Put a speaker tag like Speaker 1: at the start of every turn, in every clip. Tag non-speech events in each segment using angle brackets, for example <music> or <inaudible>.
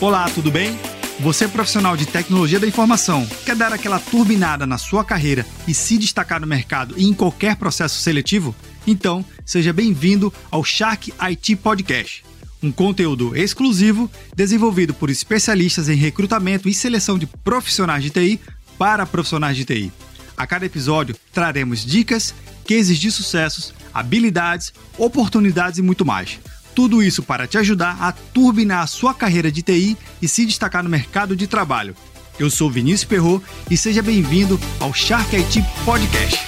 Speaker 1: Olá, tudo bem? Você é profissional de tecnologia da informação, quer dar aquela turbinada na sua carreira e se destacar no mercado e em qualquer processo seletivo? Então, seja bem-vindo ao Shark IT Podcast, um conteúdo exclusivo desenvolvido por especialistas em recrutamento e seleção de profissionais de TI para profissionais de TI. A cada episódio traremos dicas, cases de sucessos, habilidades, oportunidades e muito mais tudo isso para te ajudar a turbinar a sua carreira de TI e se destacar no mercado de trabalho. Eu sou Vinícius Perro e seja bem-vindo ao Shark IT Podcast.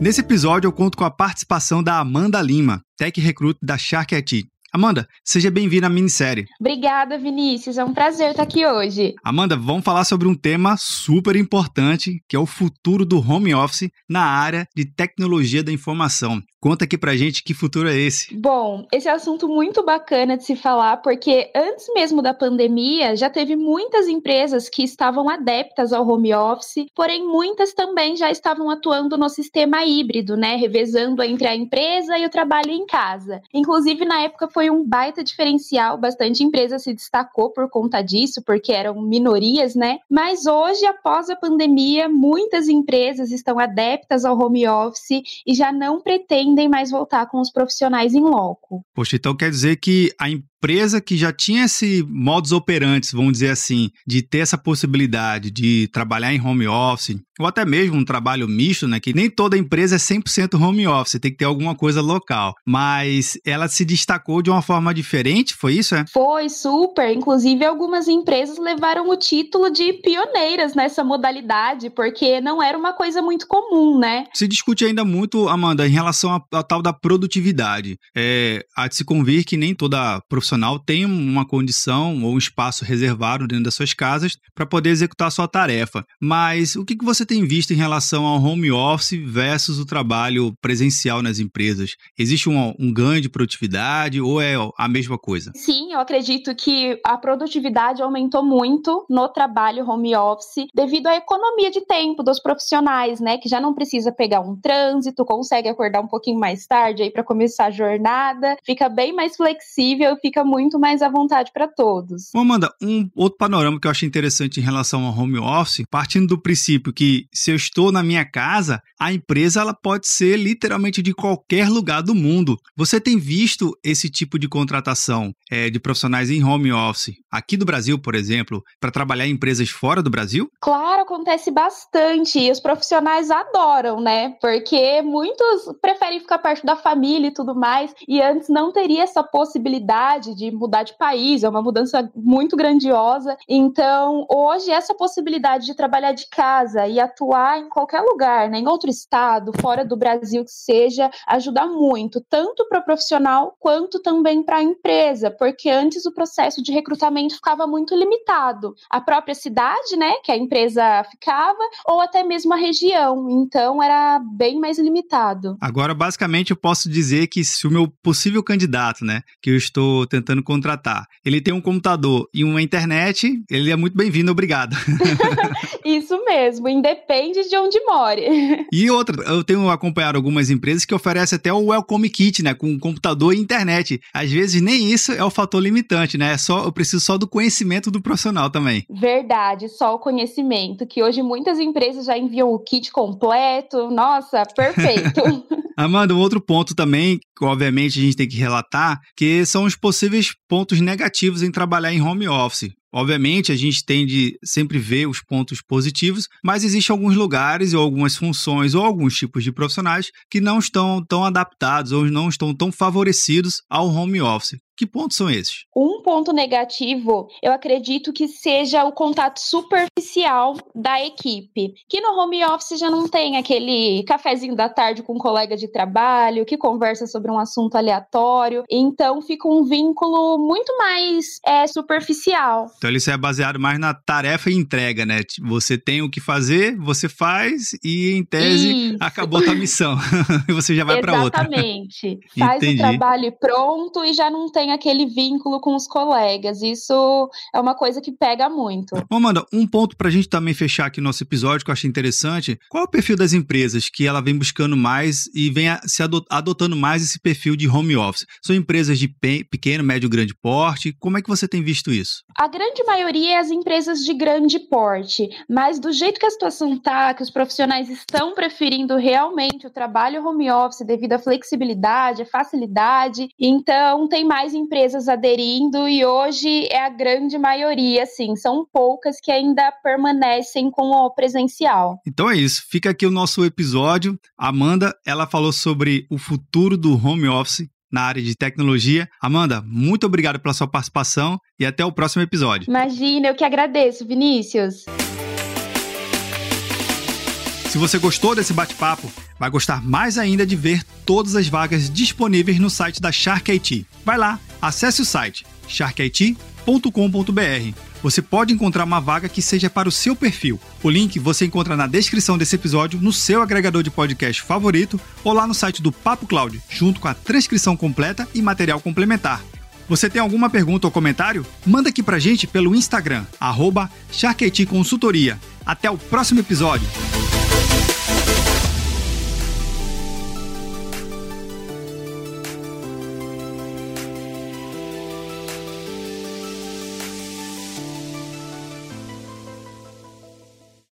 Speaker 1: Nesse episódio eu conto com a participação da Amanda Lima, Tech Recruit da Shark IT. Amanda, seja bem-vinda à minissérie.
Speaker 2: Obrigada, Vinícius. É um prazer estar aqui hoje.
Speaker 1: Amanda, vamos falar sobre um tema super importante, que é o futuro do home office na área de tecnologia da informação. Conta aqui pra gente que futuro é esse.
Speaker 2: Bom, esse é um assunto muito bacana de se falar, porque antes mesmo da pandemia já teve muitas empresas que estavam adeptas ao home office, porém muitas também já estavam atuando no sistema híbrido, né? Revezando entre a empresa e o trabalho em casa. Inclusive, na época foi um baita diferencial, bastante empresa se destacou por conta disso, porque eram minorias, né? Mas hoje, após a pandemia, muitas empresas estão adeptas ao home office e já não pretendem pretendem mais voltar com os profissionais em loco.
Speaker 1: Poxa, então quer dizer que a empresa que já tinha esse modus operandi, vamos dizer assim, de ter essa possibilidade de trabalhar em home office, ou até mesmo um trabalho misto, né, que nem toda empresa é 100% home office, tem que ter alguma coisa local, mas ela se destacou de uma forma diferente, foi isso, é?
Speaker 2: Foi, super, inclusive algumas empresas levaram o título de pioneiras nessa modalidade, porque não era uma coisa muito comum, né?
Speaker 1: Se discute ainda muito, Amanda, em relação à tal da produtividade. É, há de se convir que nem toda profissão profissional tem uma condição ou um espaço reservado dentro das suas casas para poder executar sua tarefa. Mas o que, que você tem visto em relação ao home office versus o trabalho presencial nas empresas? Existe um, um ganho de produtividade ou é a mesma coisa?
Speaker 2: Sim, eu acredito que a produtividade aumentou muito no trabalho home office devido à economia de tempo dos profissionais, né? Que já não precisa pegar um trânsito, consegue acordar um pouquinho mais tarde aí para começar a jornada, fica bem mais flexível, fica fica muito mais à vontade para todos.
Speaker 1: Bom, Amanda, um outro panorama que eu achei interessante em relação ao home office, partindo do princípio que se eu estou na minha casa, a empresa ela pode ser literalmente de qualquer lugar do mundo. Você tem visto esse tipo de contratação é, de profissionais em home office aqui do Brasil, por exemplo, para trabalhar em empresas fora do Brasil?
Speaker 2: Claro, acontece bastante e os profissionais adoram, né? Porque muitos preferem ficar perto da família e tudo mais, e antes não teria essa possibilidade de mudar de país, é uma mudança muito grandiosa. Então, hoje, essa possibilidade de trabalhar de casa e atuar em qualquer lugar, né, em outro estado, fora do Brasil que seja, ajuda muito, tanto para o profissional quanto também para a empresa, porque antes o processo de recrutamento ficava muito limitado. A própria cidade, né, que a empresa ficava, ou até mesmo a região. Então, era bem mais limitado.
Speaker 1: Agora, basicamente, eu posso dizer que se o meu possível candidato, né, que eu estou tentando contratar, ele tem um computador e uma internet, ele é muito bem-vindo, obrigado. <laughs>
Speaker 2: Isso mesmo, independe de onde more. <laughs>
Speaker 1: E outra, eu tenho acompanhado algumas empresas que oferecem até o Welcome Kit, né, com computador e internet. Às vezes nem isso é o fator limitante, né? É só eu preciso só do conhecimento do profissional também.
Speaker 2: Verdade, só o conhecimento, que hoje muitas empresas já enviam o kit completo. Nossa, perfeito. <laughs>
Speaker 1: Amanda, um outro ponto também, obviamente a gente tem que relatar, que são os possíveis pontos negativos em trabalhar em home office. Obviamente, a gente tende sempre ver os pontos positivos, mas existem alguns lugares ou algumas funções ou alguns tipos de profissionais que não estão tão adaptados ou não estão tão favorecidos ao home office. Que pontos são esses?
Speaker 2: Um ponto negativo, eu acredito que seja o contato superficial da equipe. Que no home office já não tem aquele cafezinho da tarde com um colega de trabalho, que conversa sobre um assunto aleatório. Então fica um vínculo muito mais é, superficial.
Speaker 1: Então isso é baseado mais na tarefa e entrega, né? Você tem o que fazer, você faz e em tese isso. acabou a missão <laughs> e você já vai para outra.
Speaker 2: Exatamente. <laughs> Faz Entendi. o trabalho pronto e já não tem aquele vínculo com os colegas. Isso é uma coisa que pega muito.
Speaker 1: Ô, Amanda, um ponto para a gente também fechar aqui nosso episódio que eu achei interessante. Qual é o perfil das empresas que ela vem buscando mais e vem se adotando mais esse perfil de home office? São empresas de pequeno, médio, grande porte? Como é que você tem visto isso?
Speaker 2: A grande maioria é as empresas de grande porte, mas do jeito que a situação está, que os profissionais estão preferindo realmente o trabalho home office devido à flexibilidade, à facilidade, então tem mais empresas aderindo e hoje é a grande maioria, sim, são poucas que ainda permanecem com o presencial.
Speaker 1: Então é isso, fica aqui o nosso episódio. Amanda, ela falou sobre o futuro do home office na área de tecnologia. Amanda, muito obrigado pela sua participação e até o próximo episódio.
Speaker 2: Imagina, eu que agradeço, Vinícius.
Speaker 1: Se você gostou desse bate-papo, vai gostar mais ainda de ver todas as vagas disponíveis no site da Shark IT. Vai lá, acesse o site sharkit.com.br você pode encontrar uma vaga que seja para o seu perfil. O link você encontra na descrição desse episódio, no seu agregador de podcast favorito ou lá no site do Papo Cloud, junto com a transcrição completa e material complementar. Você tem alguma pergunta ou comentário? Manda aqui pra gente pelo Instagram, arroba Consultoria. Até o próximo episódio!